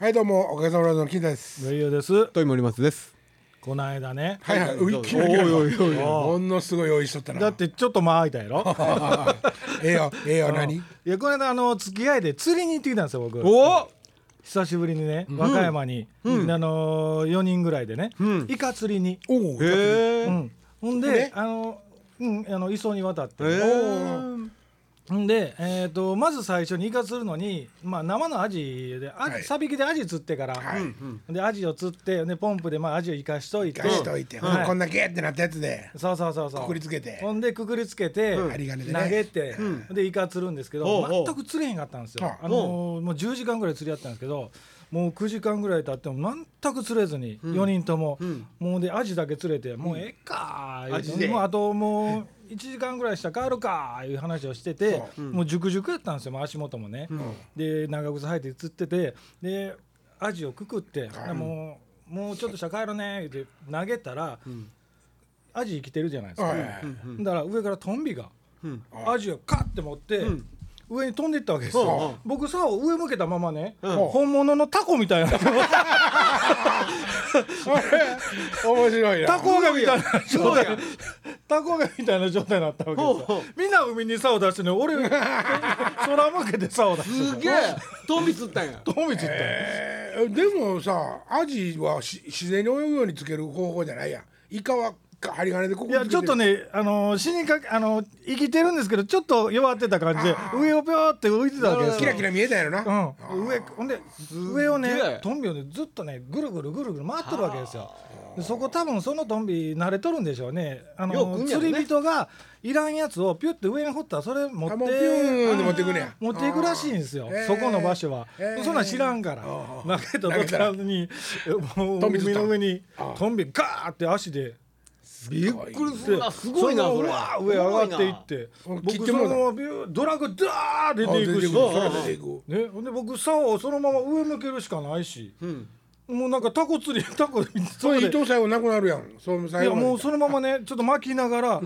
はいどうもおかげさまの金田です。上与ですとい森松です。この間ねはいはい。ういどうぞキラキラおいおいおいものすごい用意しとったな。だってちょっと間空いたやろ ええよええよ何？いやこの間あの付き合いで釣りに行ってきたんですよ僕お久しぶりにね和歌山に、あの4人ぐらいでね、んイカ釣りに、おお。へえ。うん、ほんで、ねあのうんあの磯に渡って、へえ。ほんで、えー、とまず最初にイカ釣るのに、まあ、生のアジであ、はい。さびきでアジ釣ってから、はい。でアジを釣ってでポンプでまあアジを生かしといて。返しといて、はい。こんだけってなったやつで。そうそうそうそう。くくりつけて。ほんでくくりつけて、針金でね。投げて、でイカ釣るんですけど、ほうほう。全く釣れへんかったんですよ、はあ。あのーもう10時間ぐらい釣りやったんですけどもう9時間ぐらい経っても全く釣れずに、4人とも、もうでアジだけ釣れて、もうええかーもうあともう1時間ぐらいしたら帰るかーいう話をしてて、もう熟熟やったんですよもう足元もね、で長靴履いて釣っててでアジをくくって、でもうもうちょっとしたら帰るねって投げたら、アジ生きてるじゃないですか、はい。はいだから上からトンビが、ん。アジをカッて持って、上に飛んでいったわけですよ、うんう。ん僕さ上向けたままね、ん。本物のタコみたいな 面白いな。タコがみたいな状態タコがみたいな状態になったわけみんな海に竿を出してね俺 空向けて竿を出してすげえ。トンビ釣ったんや。トンビ釣って、えーでもさアジはし自然に泳ぐようにつける方法じゃないやん。イカは針金でここいやちょっとねあの死にかけあの生きてるんですけどちょっと弱ってた感じで上をぴょーって浮いてたわけですよ。キラキラ見えたやろな。うん、上ほんで上をねトンビをねずっとねぐるぐるぐるぐる回ってるわけですよ。でそこ多分そのトンビ慣れとるんでしょうね。あのね。釣り人がいらんやつをピュッて上に掘ったらそれ持って持っていくねや。持っていくらしいんですよ。そこの場所は、へー。そんなん知らんから。あ投げた途端にもう海の上にあトンビガーって足でびっくりする。な。すごいなそれ。上上がっていって。僕そのままビュードラグダー出あていく。し。ね、ほんで僕竿をそのまま上向けるしかないし、ん。もうなんかタコ釣り タコそそれでれ伊藤最後なくなるやん。そういやもうそのままねちょっと巻きながら、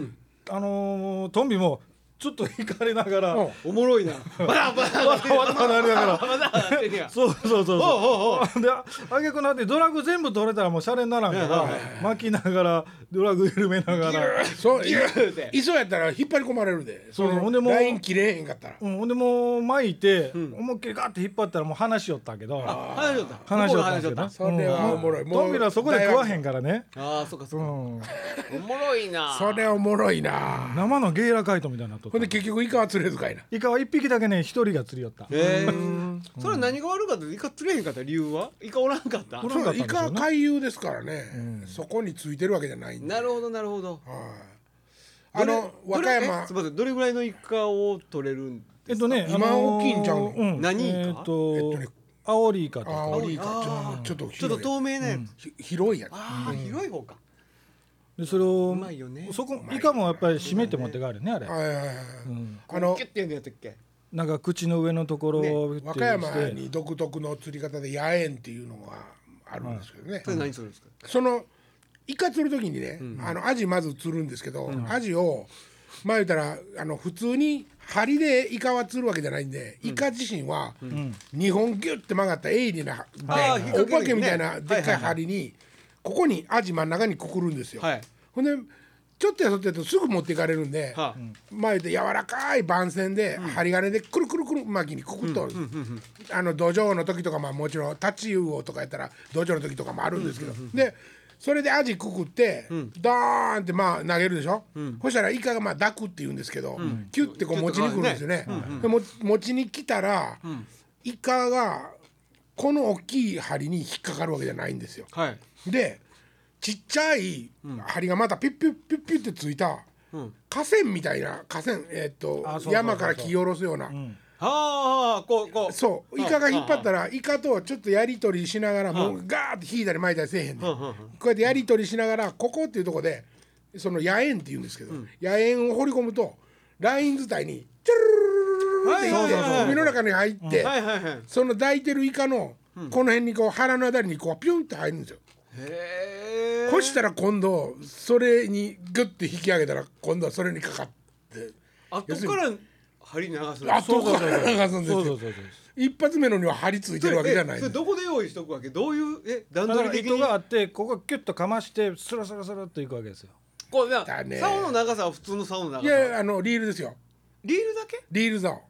あのートンビもちょっと引かれながら、うんおもろいな。バラバラわたわたなりながら。そうそうそうそうであげくなってドラグ全部取れたらもうシャレにならんから巻きながらドラグ緩めながら。そうギューって磯やったら引っ張り込まれるで。そうほんでもうライン切れへんかったら。うん、ほんでもう巻いて、思いっきりガッて引っ張ったらもう話しよったけど話しよった。話しよった。それはおもろい。もうトンビらはそこで食わへんからね、ああ、そっかそうっか。ん、おもろいな。それおもろいな。生のゲイラカイトみたいになっとほんで結局イカは釣れずかいな。イカは一匹だけね一人が釣り寄った。へえ。それ何が悪かった？イカ釣れへんかった理由は？イカおらんかった？おらんかったんイカ回遊ですからね。そこについてるわけじゃないんで。なるほどなるほど。あの和歌山。すみません。どれぐらいのイカを取れるんえっとね、今大きいんちゃうの？うん、何イカ？えっと、えっとねアオリイカとか。あオリイカ。ちょっとちょっと透明なやつ、ひ広いやつ。ああ広い方かでそれをうまいよね。そこイカもやっぱり締めて持って帰るねあれ。はいはいはい。うん、あのキュッてやんのやったっけ？なんか口の上のところを和歌山に独特の釣り方で野縁っていうのがあるんですけどね。そ。れ何するんですか、そのイカ釣る時にね、あのアジまず釣るんですけど、アジをまあ言ったらあの普通に針でイカは釣るわけじゃないんで、イカ自身は2本ギュッて曲がった鋭利な、ね。お化けみたいなでっかいはいはいはい。針にここにアジ真ん中にくくるんですよ。はい。ほんでちょっとやそっとやるとすぐ持っていかれるんで、はあ。まあ言って柔らかい番線で針金でくるくるくる巻きにくくっとる、あの土壌の時とかまあもちろんタチウオとかやったら土壌の時とかもあるんですけど、でそれでアジくくって、ドーンってまあ投げるでしょ、そしたらイカがまあ抱くって言うんですけど、キュッてこう持ちに来るんですよね。でも持ちに来たら、イカがこの大きい針に引っかかるわけじゃないんですよ。はいでちっちゃい針がまたピュッピュッピュッピュッってついた河川みたいな河川えっと山から木下ろすような。はあはあこうこう。そう。イカが引っ張ったらイカとちょっとやり取りしながらもうガーって引いたり巻いたりせえへんねん。こうやってやり取りしながらここっていうとこでその野縁って言うんですけど野縁を掘り込むとライン伝いにチュルルルルルってはいはいはいはい海の中に入ってその抱いてるイカのこの辺にこう腹のあたりにこうピュンって入るんですよ。へえこしたら今度それにグッて引き上げたら今度はそれにかかって。後から針流すの。後から流すんですよ。そうそうそうそう一発目のには張り付いてるわけじゃないそれどこで用意しとくわけ？どういうえ段取り的に？糸があってここキュッとかましてスラスラスラっといくわけですよ。こうなだね。竿の長さは普通の竿の長いさやあのリールですよ。リールだけ？リール竿。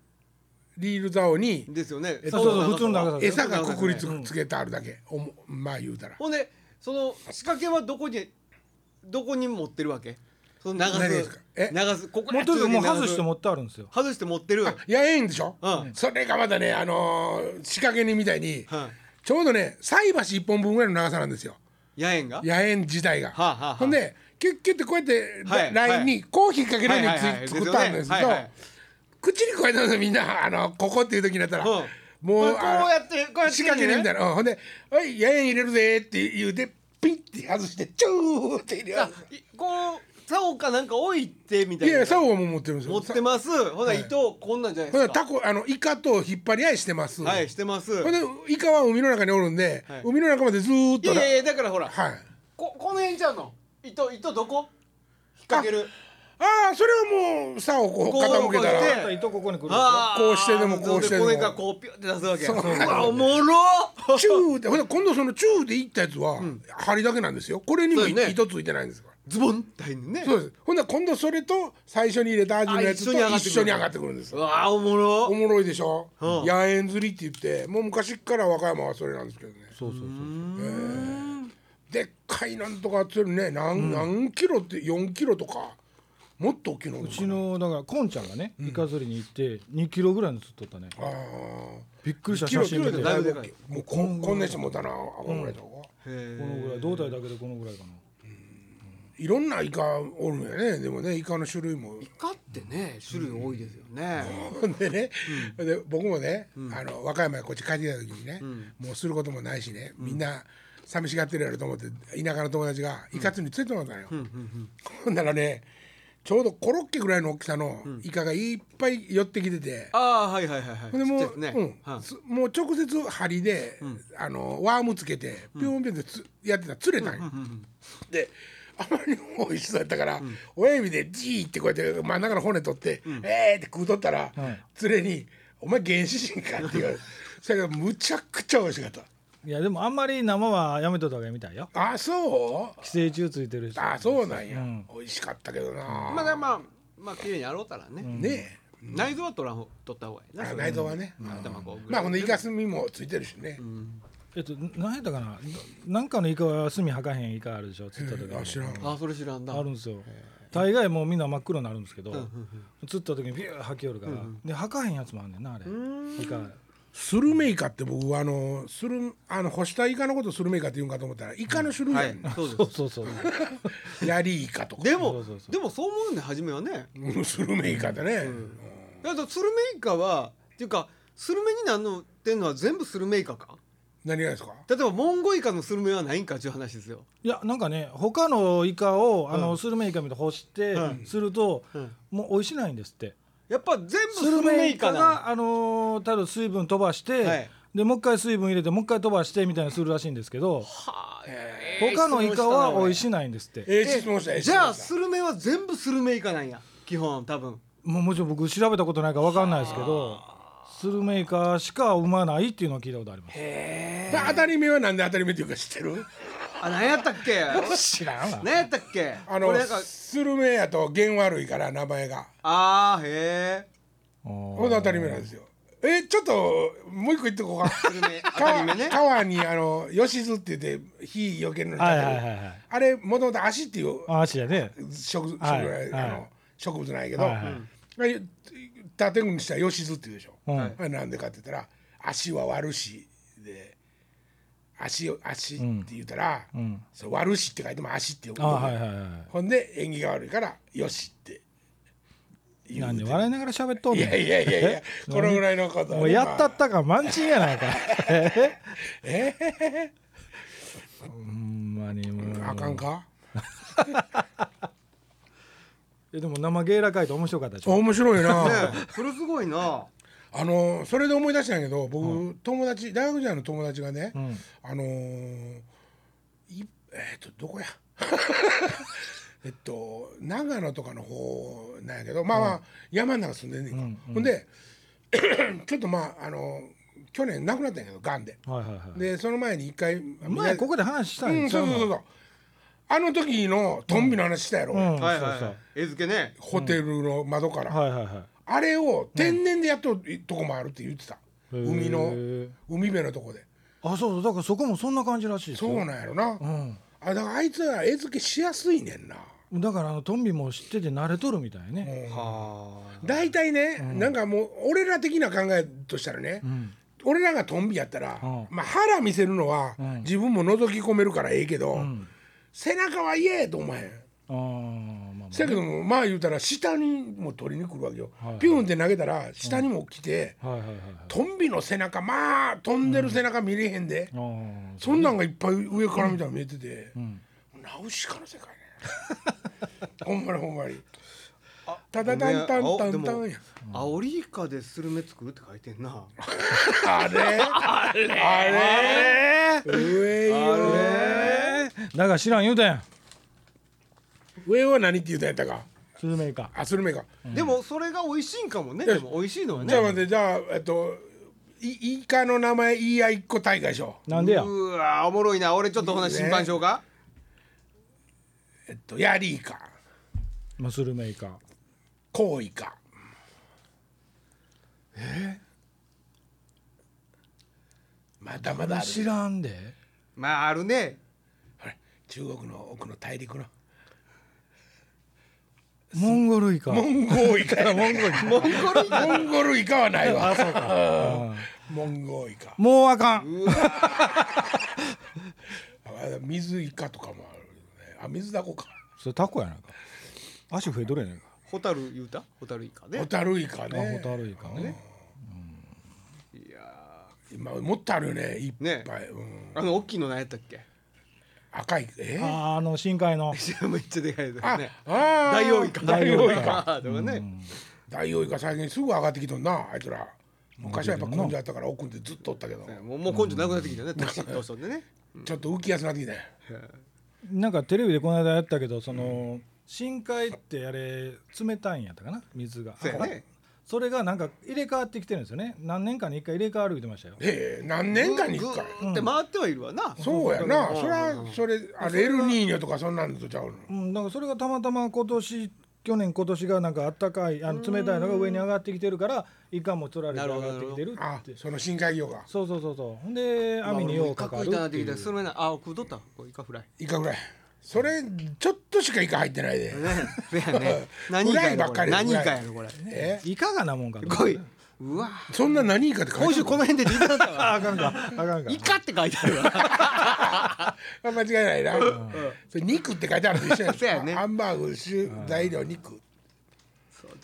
リール竿にですよね。えっそうそう普通の長さ餌がくくりつけてあるだけ。おもまあ言うたら。ほんでその仕掛けはどこにどこに持ってるわけ？その長何ですか？え？す長すここもうとにかくもう外しても持ってあるんですよ。外して持ってる？あ野縁でしょ、うん。それがまだねあのー仕掛け人みたいに、はいちょうどね菜箸一本分ぐらいの長さなんですよ。野縁が？野縁自体が、はあはあはあ。ほんでキュッキュッてこうやって、はいラインにこう引っ掛けるようにつ、はいはいはい作ったんですけど、はいはい口にこうやったんですよみんな。あのここっていう時になったら、うんもうこうやってこうやって仕掛け人みたいな、うん。ほんで「おい野縁入れるぜ」って言うてピンって外してチューって入れあいこう竿かなんか置いてみたいな。いや竿はもう持ってるんですよ。持ってます。ほな糸こんなんじゃないでですか。タコあのイカと引っ張り合いしてます、はいしてます。ほんでイカは海の中におるんで、はい。海の中までずーっといやいやいやだからほら。はい。ここの辺ちゃうの？糸糸どこ？引っ掛けるああそれはもう竿をこう傾けたら。糸こここうしてでもこうしてでも。これがこうピュって出すわけそう。うわおもろチューでほんで今度そのチューでいったやつは針だけなんですよ。これにも糸ついてないんですからズボンって入んね。そうです。ほんで今度それと最初に入れた味のやつとあ一緒に上がってくるんですうわおもろおもろいでしょ？うん。野縁釣りって言ってもう昔っから和歌山はそれなんですけどね。そうそうそう。でっかいなんとか釣るね何,、何キロって4キロとかもっと大きいのうちのだからこんちゃんがねイカ釣りに行って2キロぐらいの釣っとったね。ああびっくりした写真見てこキロでだいぶでかいもうここんな人もたなあこんぐらいとか、へのぐらい胴体だけでこのぐらいかな。いろんなイカおるんやね。でもねイカの種類も。イカってね種類多いですよね。ほんでね、で僕もね、あの和歌山へこっち帰ってきた時にね、もうすることもないしねみんな寂しがってるやろと思って田舎の友達がイカ釣りに連れてもらったのよ、ほんならねちょうどコロッケぐらいの大きさのイカがいっぱい寄ってきてて、ああはいはいはいはいでもう、ね。うん。もう直接針で、あのワームつけてピョンピョンってつやってたら釣れたんよ。であまりにも美味しそうやったから、親指でジーってこうやって真ん中の骨取って「えー!」って食うとったら、はい。連れに「お前原始人か」って言われてそれがむちゃくちゃ美味しかった。いやでもあんまり生はやめとった方がいいみたいよ。あそう？寄生虫ついてるし。あそうなんや、うん。美味しかったけどな、まあまあまあ綺麗に洗おうたらねね内臓は取らんほ取った方がいいなそれ内臓はね、頭こうまあこのイカスミもついてるしね、えっと何やったかななんかのイカは炭吐かへんイカあるでしょ釣った時あ知らんあそれ知らんだあるんですよ大概もうみんな真っ黒になるんですけど釣った時にビュー吐きよるからで吐かへんやつもあんねんなあれイカスルメイカって僕はあのスルあの干したイカのことスルメイカって言うんかと思ったらイカの種類はやんな、い。そうです。そうそうそう ヤリイカとか。でもそうそうそう。でもそう思うんで初めはね。うんスルメイカでね、だからスルメイカはっていうかスルメになんのってんのは全部スルメイカか？何がですか？例えばモンゴイカのスルメはないんかっていう話ですよ。いやなんかね他のイカをあのスルメイカみたいに干してうん。するとうん。もう美味しないんですってやっぱ全部スルメメイカがあのーただ水分飛ばして、はい。でもう一回水分入れてもう一回飛ばしてみたいにするらしいんですけどはあ。他のイカは美味いしないんですって。ええ質問したええ質じゃあスルメは全部スルメイカなんや基本多分。もうもちろん僕調べたことないから分かんないですけどスルメイカしか産まないっていうのを聞いたことあります。で当たり目はなんで当たり目っていうか知ってる？あ何やったっけ？知らんわ。何やったっけ？あのこれなんかスルメやと弦悪いから名前が。あーへえほんで当たり目なんですよ。えちょっともう一個言ってこうか。スルメ当たり目ね。川にあの吉津って言って火よけるのにはいはいはいはい。あれもともと足っていうあ足やね。植物,、はいあのはい。植物なんやけど、はいはい。あれ建具にしたら吉津っていうでしょ、うん。あれなんでかって言ったら足は悪しで足を足って言ったら、ん。そう悪しって書いても足って呼ぶあはいはいはいほんで縁起が悪いからよしって言うなんで笑いながら喋っとんねん。いやいやいやいや このぐらいのことはねもうやったっまたか満賃やないかええ？ほんまにもう。ああかんか？えでも生ゲーラ書いて面白かったでしょ？面白いな、ねそれすごいなあのそれで思い出したんやけど僕、友達大学時代の友達がね、ん。あのーいえっ、とどこや？えっと長野とかの方なんやけどまあまあ、山の中住んでんねんか、ほんで ちょっとまああの去年亡くなったんやけどがんで。はいはいはい。でその前に一回前ここで話したうんんちゃのそううそうそう。そうあの時のトンビの話したやろ、うん。はいはいそうはい絵付けね。ホテルの窓から、はいはいはいあれを天然でやっとるとこもあるって言ってた、海の海辺のとこで。あそうそう。だからそこもそんな感じらしいですよ。そうなんやろな、うん。あだからあいつは絵付けしやすいねんな。だからあのトンビも知ってて慣れとるみたいね、は大体ね、なんかもう俺ら的な考えとしたらね、ん。俺らがトンビやったら、うん。まあ腹見せるのは、ん。自分も覗き込めるからええけど、ん。背中は嫌やと思えへん。ああせやけどもまあ言うたら下にも取りに来るわけよ、はいピュンって投げたら下にも来て、はいはいはいはい。トンビの背中まあ飛んでる背中見れへんで、あーそんなんがいっぱい上から見たら見えてて、ん。ナウシカの世界ね。ほんまにほんまに。ただごたんたんためんたんや。アオリイカでスルメ作るって書いてんな。あれ？あれ？あれ？上よ。えーだから知らん言うたやん上は何って言うたんやったか。スルメイカ。あスルメか、でもそれが美味しいんかもねでも美味しいのはね。じゃあ待ってじゃあえっといイカの名前言い合いっこ大会しようなんでや？うわおもろいな。俺ちょっとほな審判しようか。えっとヤリイカ。まあスルメイカ。コウイカ。まだまだある。知らんで。まああるね。ほら中国の奥の大陸のモンゴルイカ。モンゴウイカ。モンゴルモンゴルイカ。モンゴルイカはないわ。うん。モンゴウイカ。もうあかん。あ水イカとかもあるよね。あ水だこか。それタコやないか。足増えとるやないか。ホタル言うた？ホタルイカね。ホタルイカあねホタルイカね。いや今もっとあるよね。いっぱい、ね。うん。ーあの大きいの何やったっけ？赤いえあーあの深海の。めっちゃでかいやつあねあダイオウイカ。ダイオウイカ。とかね。ダイオウイカ最近すぐ上がってきとんなあいつら。昔はやっぱ根性あったから奥でずっとおったけど。もうもう根性なくなってきたね。年年取ってね。ちょっと浮きやすなってきたよ。なんかテレビでこの間やったけどその深海ってあれ冷たいんやったかな？水が。そうやねそれがなんか入れ替わってきてるんですよね。何年かに一回入れ替わる言ってましたよ。ええ何年かに一回？ぐーって回ってはいるわな。そうやな。うん。それはそれあれエルニーニョとかそんなんとちゃうの？うん、なんかそれがたまたま今年去年今年がなんかあったかいあの冷たいのが上に上がってきてるからイカも取られて上がってきてるって。あその深海魚が。そうそうそうそう。ほんで網にようかかるいたなってきっていうたそれなあ食うとった。これイカフライ。イカぐらいそれちょっとしかイカ入ってないで。ね。何イカやろこれ。何イカやろこれ。え？いかがなもんかと。来い。うわ。そんな何イカって書いてある今週この辺で出てたわあかんか。あかんか。イカって書いてあるわ。あ間違いないな。それ肉って書いてあるのと一緒やそうやね。ハンバーグ主材料肉。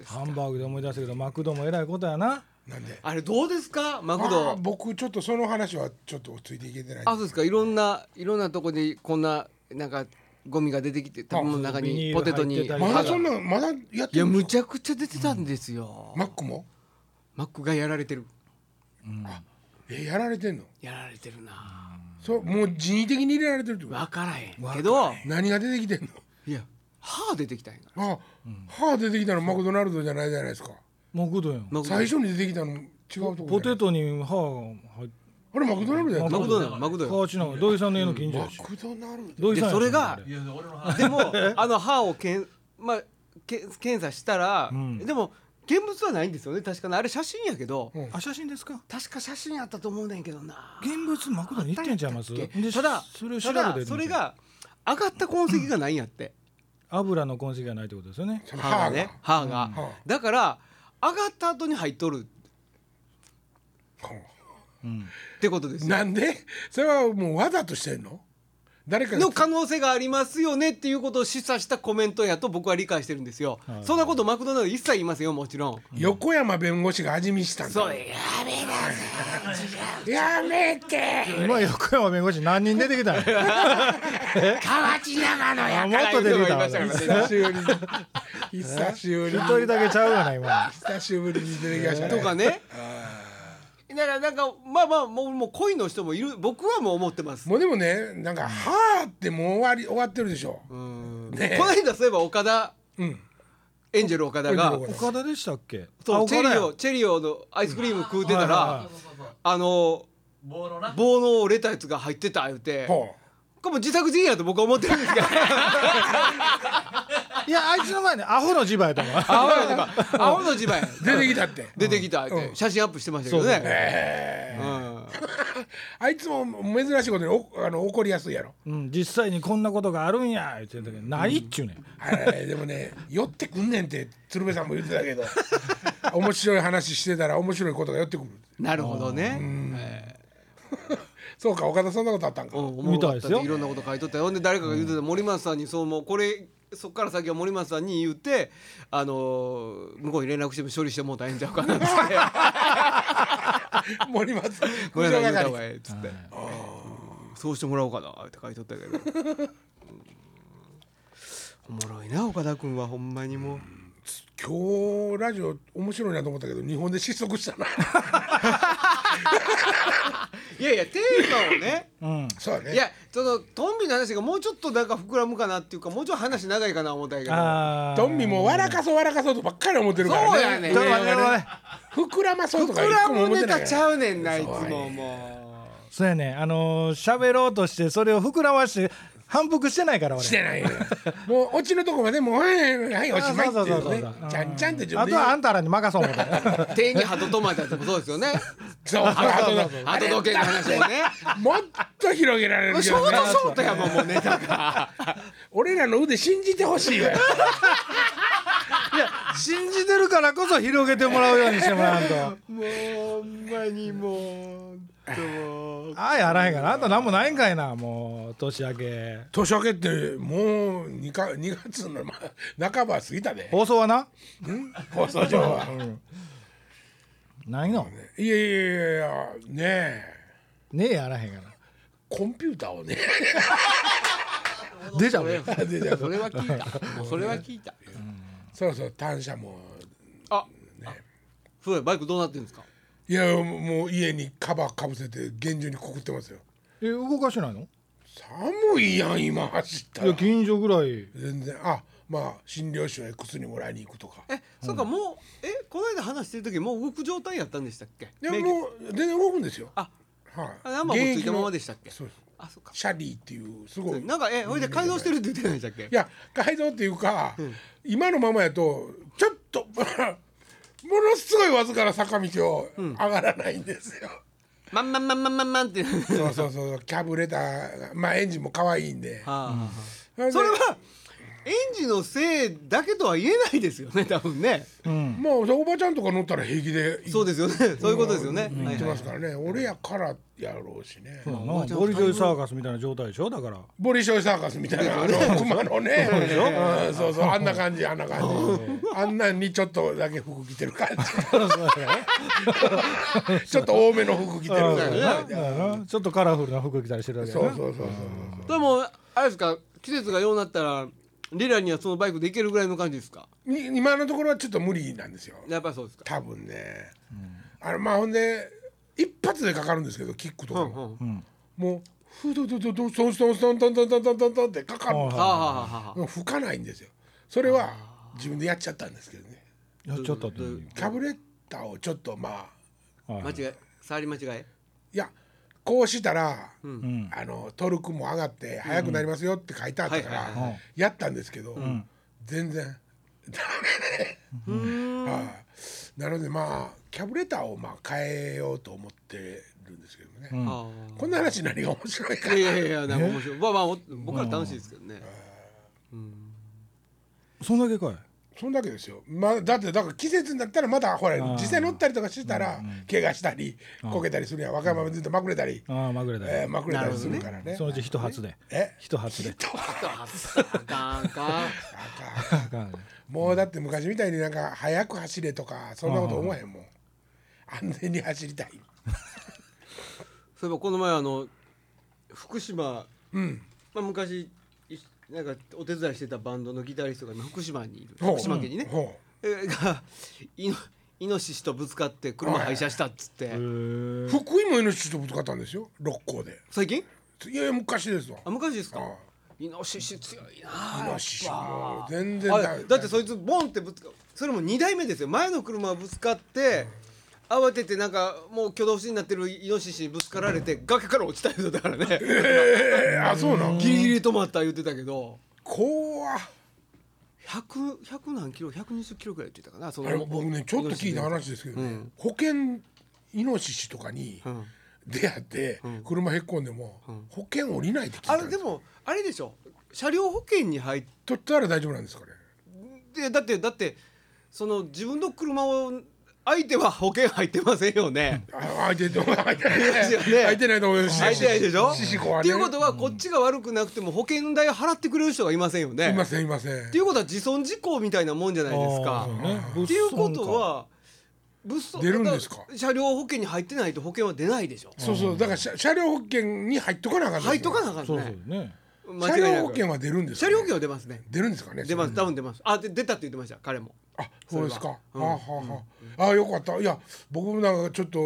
ハンバーグで思い出したけどマクドもえらいことやな。なんで？あれどうですか？マクド。僕ちょっとその話はちょっとついていけてない。あそうですか。いろんないろんなとこにこんななんかゴミが出てきて食べ物の中にポテトに。まだそんなまだやっていやるむちゃくちゃ出てたんですよ、マックもマックがやられてる。えやられてんの？やられてるな。そうもう人為的に入れられてるってこと？分からへんけど何が出てきてんの？いや歯出てきたんやから。あ、歯出てきたのマクドナルドじゃないじゃないですか。マクドや最初に出てきたの違うとこポテトトに歯が入ってあれマクドナルドやったマクドナルド。マクドよ河内の土井さんの家の近所やし。マクドナルド。で土井さんやし。それがあれ。でもあの歯をけん、まあ、け検査したら、ん。でも現物はないんですよね。確かにあれ写真やけど、うん。あ写真ですか？確か写真やったと思うねんけどな。現物マクドに行ってんちゃいます？あったんやったっけ？でただそれを調べてただそれが上がった痕跡がないんやって、油の痕跡がないってことですよね。その歯が。ね歯が、はだから上がった後に入っとる。う。んってことですよ。なんで？それはもうわざとしてんの？誰かがの可能性がありますよねっていうことを示唆したコメントやと僕は理解してるんですよ、はい。そんなことマクドナルド一切言いますよもちろん、横山弁護士が味見したんだ。そうややめて。今横山弁護士何人出てきたん 河内長野やあもっと出てきたわ。久しぶりに。久しぶりに。一人だけちゃうがな今久しぶりに出てきましたね。とかねだからなんかまあまあもうもう恋の人もいる僕はもう思ってます。もうでもねなんか「はあ」ってもう終わり終わってるでしょ。うん。ね。この間そういえば岡田うん。エンジェル岡田が岡田でしたっけ？あそうチェリオチェリオのアイスクリーム食うてたらあの棒のな。棒の折れたやつが入ってた言うてほこれも自作自演やと僕は思ってるんですけど いやあいつの前にアホの磁場やと思う。アホやとかアホの自慢や。う出てきたって。出てきたって写真アップしてましたけどそうそう。ねうん。あいつも珍しいことにおあの怒りやすいやろ。うん、実際にこんなことがあるんや言ってんだけどないっちゅうねん、でもね寄ってくんねんって鶴瓶さんも言ってたけど 面白い話してたら面白いことが寄ってくる。なるほどね。え そうか岡田そんなことあったんか。ーうんおもろかったみたいですよ。いろんなこと書いとったよ。で誰かが言ってた森松さんにそうもう。これそっから先は森松さんに言ってあのー向こうに連絡しても処理してもう大変ちゃうかなっつって。森松ごめんなさい言った方係がええっつって。そうしてもらおうかなって書いとったけど。うん。おもろいな岡田君はほんまにもう今日ラジオ面白いなと思ったけど日本で失速したな。いやいやテーマをね。うん、そうだね。いやそのトンビの話がもうちょっとなんか膨らむかなっていうかもうちょっと話長いかな思ったけど。トンビも笑かそう笑かそうとばっかり思ってるからね。そうやねん。ちょっと待ってちょっと待って膨らまそうとか膨ら一個もむ思ってないから。ネタちゃうねんないつももそうやねあのー喋ろうとしてそれを膨らまして反復してないから俺。してないよ。もうオチのとこまでもうはいはいおしまいっていうね。ちゃんちゃんって自あとはあんたらに任そう思ったう手に鳩止まったやつもそうですよね。そう。鳩時計の話もね。ともっと広げられるけショートショートやもんもうネタが。俺らの腕信じてほしいわよ。いや信じてるからこそ広げてもらうようにしてもらわんと。もうほんまにもうああやらへんからあんた何もないんかいな。もう年明け。年明けってもう 2, か2月のま半ば過ぎたで。放送はな？放送上は。ないの？いやいやいやいやねえ。ねえやらへんからコンピューターをね。出ちゃうそれねでじゃあそれは聞いた。もうそれは聞いた。そうそう単車も。あそうや。バイクどうなってるんですか？いやもう家にカバーかぶせて厳重にくくってますよ。え動かしてないの？寒いやん今走ったら。いや近所ぐらい。全然。あまあ診療所へ薬もらいに行くとか。えそうかもうえこの間話してる時もう動く状態やったんでしたっけ？いや免許。もう全然動くんですよ。あ。はい。あナンバーもついたままでしたっけ？そうです。あそうか。シャリーっていうすごい。なんかえほいで改造してるって言ってないでしたっけ？いや改造っていうか、今のままやとちょっと ものすごいわずかな坂道を上がらないんですよ、まんまんまんまんまんまんってはそうそうそうキャブレターがまあエンジンも可愛いんで、あ。はあそれはエンジンのせいだけとは言えないですよね 多分ね。うん。もうおばちゃんとか乗ったら平気でそうですよね。そういうことですよね。言ってますかからね、俺やからやろうしね、そうだな。ボリジョイサーカスみたいな状態でしょ？だから。ボリショイサーカスみたいな。あの熊のね。うん。そうそう。あんな感じあんな感じ。あんなんにちょっとだけ服着てる感じ。ちょっと多めの服着てる感じだな。ちょっとカラフルな服着たりしてるわけやな。そうそうそうそう。でもあれですか？季節がようなったらリラにはそのバイクで行けるぐらいの感じですか？に今のところはちょっと無理なんですよ。やっぱりそうですか。多分ね、あのまあほんで一発でかかるんですけどキックとかうんも、うん。もうフードドドドストンストンストントントントントントントンってかかる。んですはあはあはあはあ。もう吹かないんですよ。それは自分でやっちゃったんですけどね。やっちゃったってどうキャブレッターをちょっとまあはい間違え触り間違えいやこうしたら、うん。あのトルクも上がって速くなりますよって書いてあったからはいやったんですけど、全然 ダメね、はい。なのでまあキャブレターをまあ変えようと思ってるんですけどね、ん。あこんな話何が面白いかあいやいやいやなんか面白い。まあまあお僕ら楽しいですけどね。そんだけかいそんだけですよ、まあ、だってだから季節になったらまだほらー。実際乗ったりとかしてたら怪我したりこけたりするやん。和歌山でずっとまくれたり、ああまぐれだよえーまくれたりするからね。そのうち一発で。え？一発で。あかんかあかん。もうだって昔みたいになんか早く走れとかそんなこと思わへんもん。安全に走りたい。そういえばこの前あの福島。うん。まあ昔いなんかお手伝いしてたバンドのギタリストが今福島にいる。ほう。福島県にね。ほえがイノイノシシとぶつかって車廃車したっつって。う福井もイノシシとぶつかったんですよ。六甲で。最近？いやいや昔ですわ。あ昔ですか？あイノシシ強いなイノシシやっぱ。もう全然あだってそいつボンってぶつかそれも2台目ですよ。前の車ぶつかって、慌ててなんかもう挙動不審になってるイノシシにぶつかられて崖から落ちた言うてたからね。えー、あそうなんギリギリ止まった言ってたけど。怖っ。100 100何キロ120キロぐらいって言ってたかなそあれ僕ねちょっと聞いた話ですけどね、うん。保険イノシシとかにうん。出会って車へっこんでも保険降りないって聞いたんですあれでもあれでしょ。車両保険に入っ取ったら大丈夫なんですかね？てだってだってその自分の車を相手は保険入ってませんよね。あ相手と相手 ですよね相手ないと思います入ってないでしょ？シシコはねっていうことはこっちが悪くなくても保険代払ってくれる人がいませんよね。いませんいませんっていうことは自損事故みたいなもんじゃないですかっていうことは物騒出るんですか車両保険に入ってないと保険は出ないでしょ。そうそうだから車車両保険に入っとかなあかん入っとかなああかんそうねそう。ね車両保険は出るんですかね車両保険は出ますね。出るんですかね出ます多分出ます。あで出たって言ってました彼も。あそうですか、それはあはあはあ、あよかった。いや僕もなんかちょっと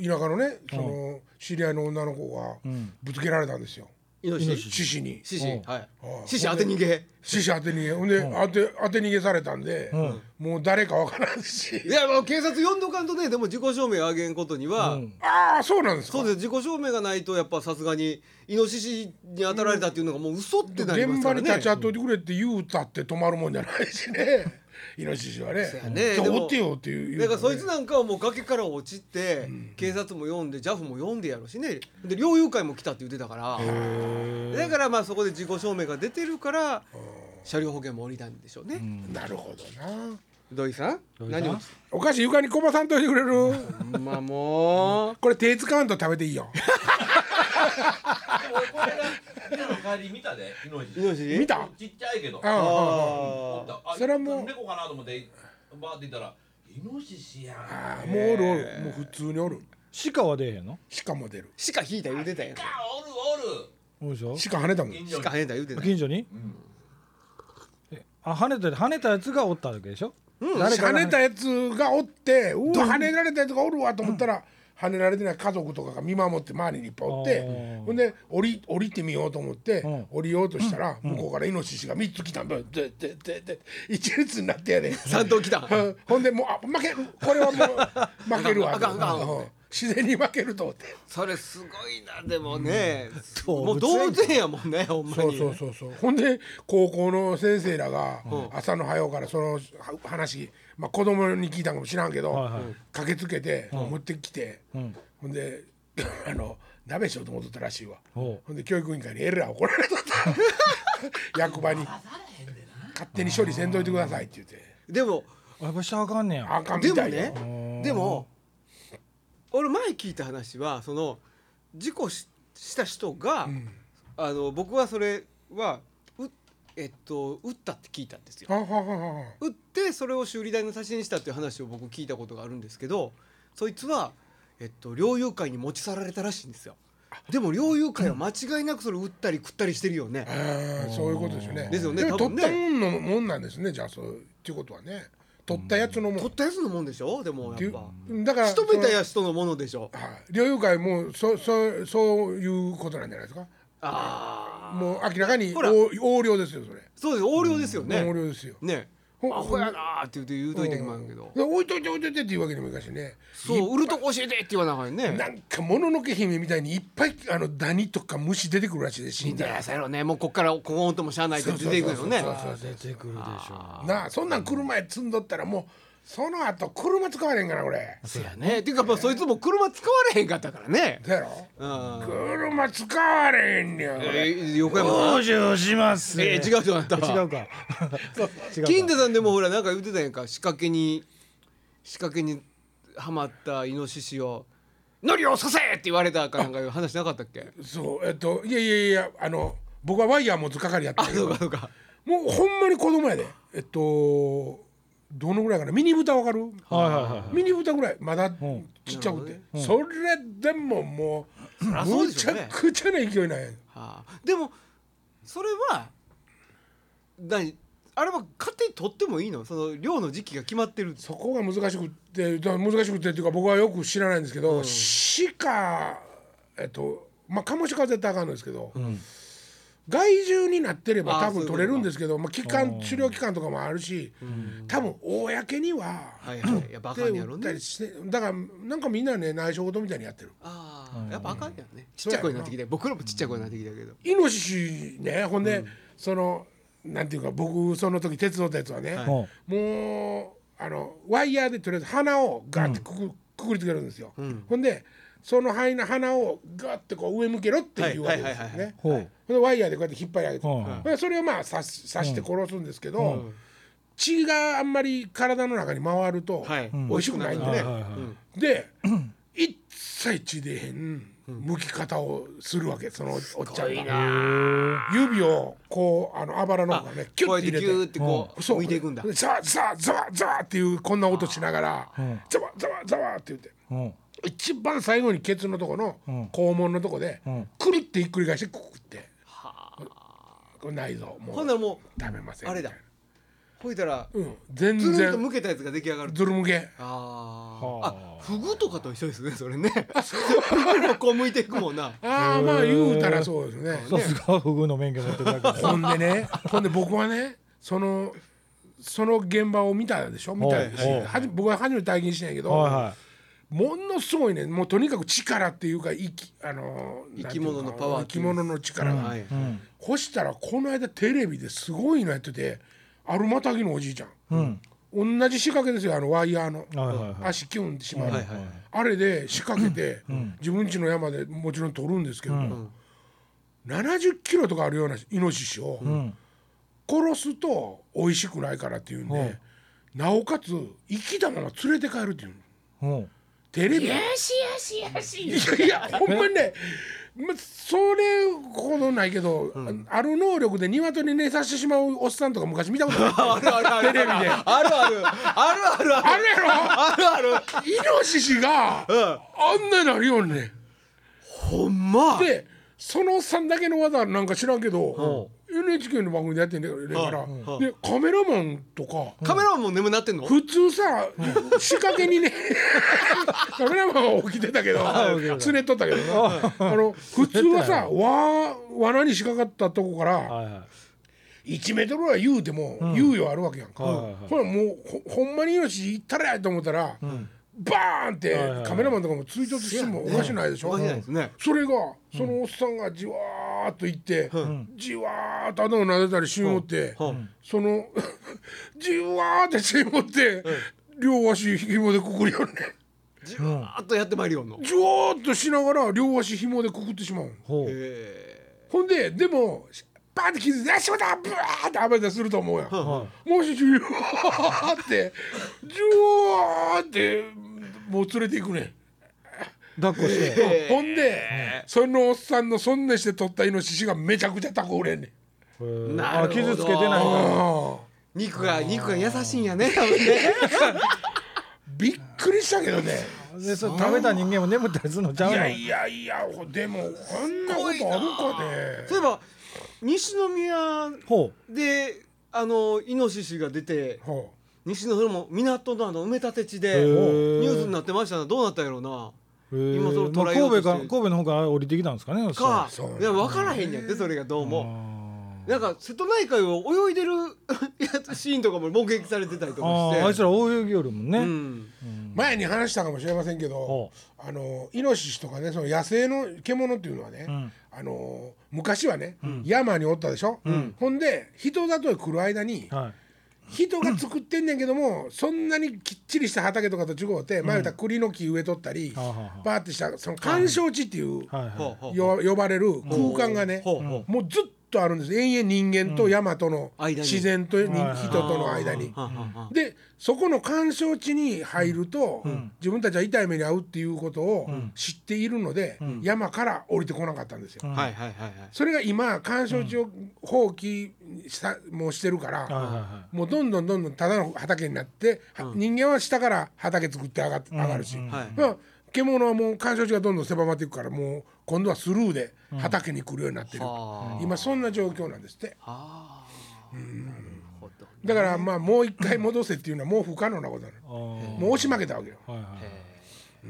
田舎のねその知り合いの女の子がぶつけられたんですよ。イノシシ。獅子に。獅子うん。はい。うん。獅子当て逃げ。獅子当て逃げ。ほんで、当て当て逃げされたんで、もう誰かわからんし。いやもう警察呼んどかんとねでも自己証明あげんことには、うん。ああそうなんですか。そうです。自己証明がないとやっぱさすがにイノシシに当たられたっていうのがもう嘘ってなります現場からね。に立ち会っといてくれって言うたって止まるもんじゃないしねイノシシはね。そうやね。じゃあでも追ってよっていう。だからそいつねなんかはもう崖から落ちて、警察も呼んで JAF も呼んでやろうしね。で猟友会も来たって言ってたから。だからまあそこで自己証明が出てるから車両保険も降りたんでしょうね、なるほどな。土井さん？土井さん？何を？お菓子床にこぼさんといてくれる？まあもう。これ手使わんと食べていいよ 今の帰り見たでイノシシ見た？ちっちゃいけど。ああ。あおった。あそれはもう猫かなと思ってバーって言ったらイノシシやん。ああもうおるおる。もう普通におる。鹿は出えへんの？鹿も出る。鹿引いた言うてたやん。あおるおる。そうでしょ？鹿跳ねたもん。近所に。鹿跳ねた言うてた近所に、えあ跳ねた跳ねたやつがおったわけでしょ、誰かが跳ねた。やつがおってうわ跳ねられたやつがおるわと思ったら跳ねられてない家族とかが見守って周りにいっぱいおってほんで降り降りてみようと思ってうん。降りようとしたら向こうからイノシシが3つ来たんだでででで一列になってやで。三頭来た。うん。ほんでもうあ負ける。これはもう 負けるわ。自然に負けると思って。それすごいなでもね、もう動物園やもんねほんまに。そうそうそうそう。ほんで高校の先生らが朝の早うからそのは話、まあ、子供に聞いたんかもしらんけど、はいはい。駆けつけて持ってきて、ん。ほんで あの鍋しようと思っとったらしいわ。ほんで教育委員会にえらい怒られと。っ た役場に。勝手に処理せんといてくださいって言って。でもあやっぱしゃあかんねや。あかんでもみたいよ。ねでも俺前聞いた話はその事故しした人が、あの僕はそれはうえっと撃ったって聞いたんですよ。はははは撃ってそれを修理代の足しにしたっていう話を僕聞いたことがあるんですけどそいつは、えっと、猟友会に持ち去られたらしいんですよ。でも猟友会は間違いなくそれ撃ったり食ったりしてるよね、そういうことですよね。ですよね多分ね。取ったもんのもんなんですねじゃあそうっていうことはね。取ったやつのもん、取ったやつのもんでしょ？でもやっぱ。だから仕留めたやつとのものでしょ？はい。猟友会もそそそういうことなんじゃないですか？ああもう明らかにほら。横横領ですよそれ、そうです横領ですよね、横領ですよ。ね。ほアホやなーって言うて言うといてきますけど、で置いといて置いといてっていうわけにもいかんしね。そう売るとこ教えてって言わなあかんね。なんかもののけ姫みたいにいっぱいあのダニとか虫出てくるらしいで死んいだら。やそうやろね。もうこっからここんともしゃあないって出ていくよね。そうそうそう出てくるでしょなあそんなん車へ積んどったらもうその後車使われへんからこれそうやね。っていうかまあそいつも車使われへんかったからね。そうやろうん。車使われへんねんこれ。えー横山。さん往生します。えー違うとなった。違うか。違うか。金田さんでもほらなんか言ってたやんか。仕掛けに仕掛けにはまったイノシシを「ノリをさせ!」って言われたかなんかいう話なかったっけ？そう。えっといやいやいやあの僕はワイヤー持つ係やったあけど。そうかそうか。もうほんまに子供やで。えっとどのぐらいかな？ミニブタわかる？はいはいはいミニブタぐらいまだん。ちっちゃくて、それでももうりゃそうむちゃでしょうね。くちゃな勢いなんやはあ、でもそれは何あれは勝手に取ってもいいの？その漁の時期が決まってるそこが難しくって難しくってっていうか僕はよく知らないんですけど、鹿えっとまあカモシカは絶対あかんのですけど、害獣になってれば多分取れるんですけどまあ期間うん。狩猟期間とかもあるし多分公にははいはい。やったりしてだからなんかみんなね内緒事みたいにやってる。ああやっぱあかんやん。ねちっちゃい声になってきて僕らもちっちゃい声になってきたけど。イノシシねほんで、そのなんていうか僕その時手伝ったやつはね、はい。ほもうあのワイヤーでとりあえず鼻をガーってくく,、くくりつけるんですよ、ん。ほんでその鼻鼻をガーってこう上向けろっていうわけですよね。ワイヤーでこうやって引っ張り上げて、はいそれをまあ刺し刺して殺すんですけど、うん。血があんまり体の中に回ると、はい。美味しくないんでね、で一切血出へん剥き方をするわけそのおっちゃんが。指をこうあのあばらの方がねキュこうッて入れて。てギューってこうそう。向いていくんだ。でザワザワザワザワっていうこんな音しながらん。ザワザワザワって言って。うん一番最後にケツのとこのん。肛門のとこでん。くるってひっくり返してくくって。これ内臓もう。ほんならも食べませうん。あれだ。ほいたらなうん。全ずるんと然向けたやつが出来上がる。ずるむけ。ああ。フグとかと一緒ですねそれね。フグもこう向いていくもんな。ああまあ言うたらそうですね。さすがフグの免許持ってるだけで。ほんでねほんで僕はねそのその現場を見たでしょ？見たしほうほうはじ僕は初めて体験したんやけど、はいはものすごいね。もうとにかく力っていうか生きあの生き物のパワー生き物の力が、はい。したらこの間テレビですごいのやっててあるまたぎのおじいちゃん、同じ仕掛けですよあのワイヤーの、はいはいはい。足キュンってしまう、はいはいはい。あれで仕掛けて、自分家の山でもちろん取るんですけど、70キロとかあるようなイノシシを、ん。殺すと美味しくないからっていうんで、なおかつ生きたまま連れて帰るっていうの。う。んテレビよしよしよしいやいやほんまにねまそれほどないけど、ある能力で鶏寝させてしまうおっさんとか昔見たことない あるあるある。テレビで。あるある。あるあるある。あるやろ？あるある。イノシシがうん。あんななるようにね。ほんま。でそのおっさんだけの技なんか知らんけど、NHK の番組でやってんだから、でカメラマンとか、カメラマンも眠なってんの？普通さ、仕掛けにね カメラマンは起きてたけどつねっとったけどな。あの普通はさわ罠に仕掛かったとこからはい。はい。1メートルぐらい言うても猶予あるわけやんか、ほらもうほほんまに命いったらやと思ったら、バーンってカメラマンとかも追突してもおかしないでしょ、ね。それがそのおっさんがじわーっと行って、じわーっと頭を撫でたりしもって、その じわーってしもって、両足紐でくくるよね。じわーっとやってまいりよんの。じわーっとしながら両足紐でくくってしまう。ほう。へほんででもバーって気づいて「あしまったブワー!」って暴れたりすると思うやん。はもしじわーってじわーってもう連れていくね。ん。い抱っこして。えほんで、そのおっさんのそんねして取ったイノシシがめちゃくちゃタコ売れんねん。なるほど。あ傷つけてない肉が肉が優しいんやね。多分ねびっくりしたけどね。でそれ食べた人間も眠ったりするのちゃの？いうやいやいやでもこんなことあるかね。そういえば西宮ほであのイノシシが出てほ西のそれも港のあの埋め立て地でへニーュースになってましたな。どうなったんやろうな今そのまあ捉えようとして神戸か神戸の方から降りてきたんですかね。か。そういや分からへんやんってそれがどうも。なんか瀬戸内海を泳いでる やつシーンとかも目撃されてたりとかして。あいつら泳ぎよるもんね、うん。う前に話したかもしれませんけどほ、あのイノシシとかねその野生の獣っていうのはね、ん。あの昔はね、山におったでしょ？ほんで人里へ来る間に。はい人が作ってんねんけどもそんなにきっちりした畑とかと違うて前言ったら栗の木植えとったりはあはあはあ。バーってしたその緩衝地っていうはいはよ呼ばれる空間がねほうほうもうずっとあるんです。延々人間と山との間に。自然と人はいはい。人との間に。でそこの緩衝地に入ると、自分たちは痛い目に遭うっていうことを知っているので、山から降りてこなかったんですよ。はいはいはいはい。それが今緩衝地を放棄したもうしてるから、もうどんどんどんどんただの畑になって、は人間は下から畑作って上がっ上がるし、はいまあ獣はもう緩衝地がどんどん狭まっていくからもう今度はスルーで畑に来るようになってる、は今そんな状況なんですって。ああ。なるほどだからまあもう一回戻せっていうのはもう不可能なことなの。もう押し負けたわけよ。はいはい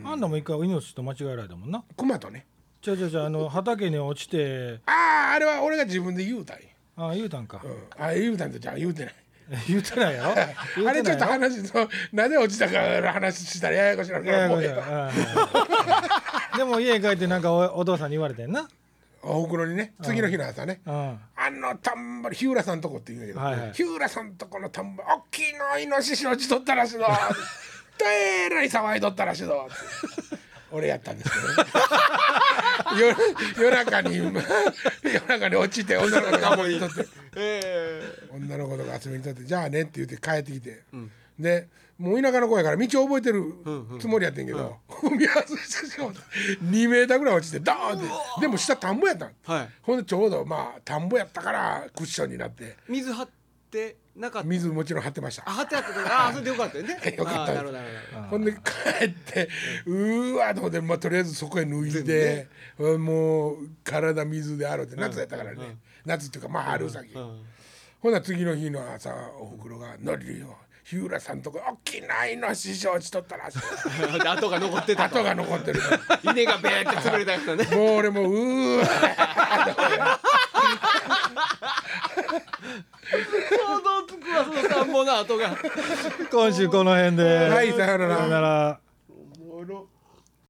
あんなも一回イノシシと間違えられたもんな。熊とね。じゃじゃじゃあの畑に落ちて。あああれは俺が自分で言うたんや、あ言うたんか。うん、あ言うたんとじゃあ言うてない。言うてないやろ？言 あれちょっと話そうなぜ落ちたかの話したらややこしいなるもうええ でも家帰ってなんかおお父さんに言われてんな。おふくろにね次の日の朝ね。うん。あの田んぼ日浦さんとこって言うんやけど、はいはい。日浦さんとこの田んぼ大きいのイノシシ落ちとったらしいぞ。えらい騒いどったらしいぞ。俺やったんですけどね夜夜中に夜中に落ちて女の子が遊びにとって。え女の子とか遊びにとって。じゃあねって言って帰ってきて、でもう田舎の子やから道覚えてるつもりやってんけど、踏み外してしまった2メーターぐらい落ちてダーンってでも下田んぼやったん。はい。ほんでちょうどまあ田んぼやったからクッションになって。水張ってなかった。水もちろん張ってました。あ張ってあった。からあそれでよかったよね。よかったあなるほどなるほど。ほんで帰ってうーわと思って、まあ、とりあえずそこへ脱いで、うんもう体水で洗うて夏やったからね、夏っていうかまあ春先、うん。ほな次の日の朝おふくろが「のりよ。日浦さんとこ大きなイノシシ落ちとったらしい。で 跡が残ってたと。跡が残ってる。稲がベーって潰れたやつだね。もう俺もううーわ想像つくわその田んぼの跡が。今週この辺で。はいさよなら。さよなら。おもろ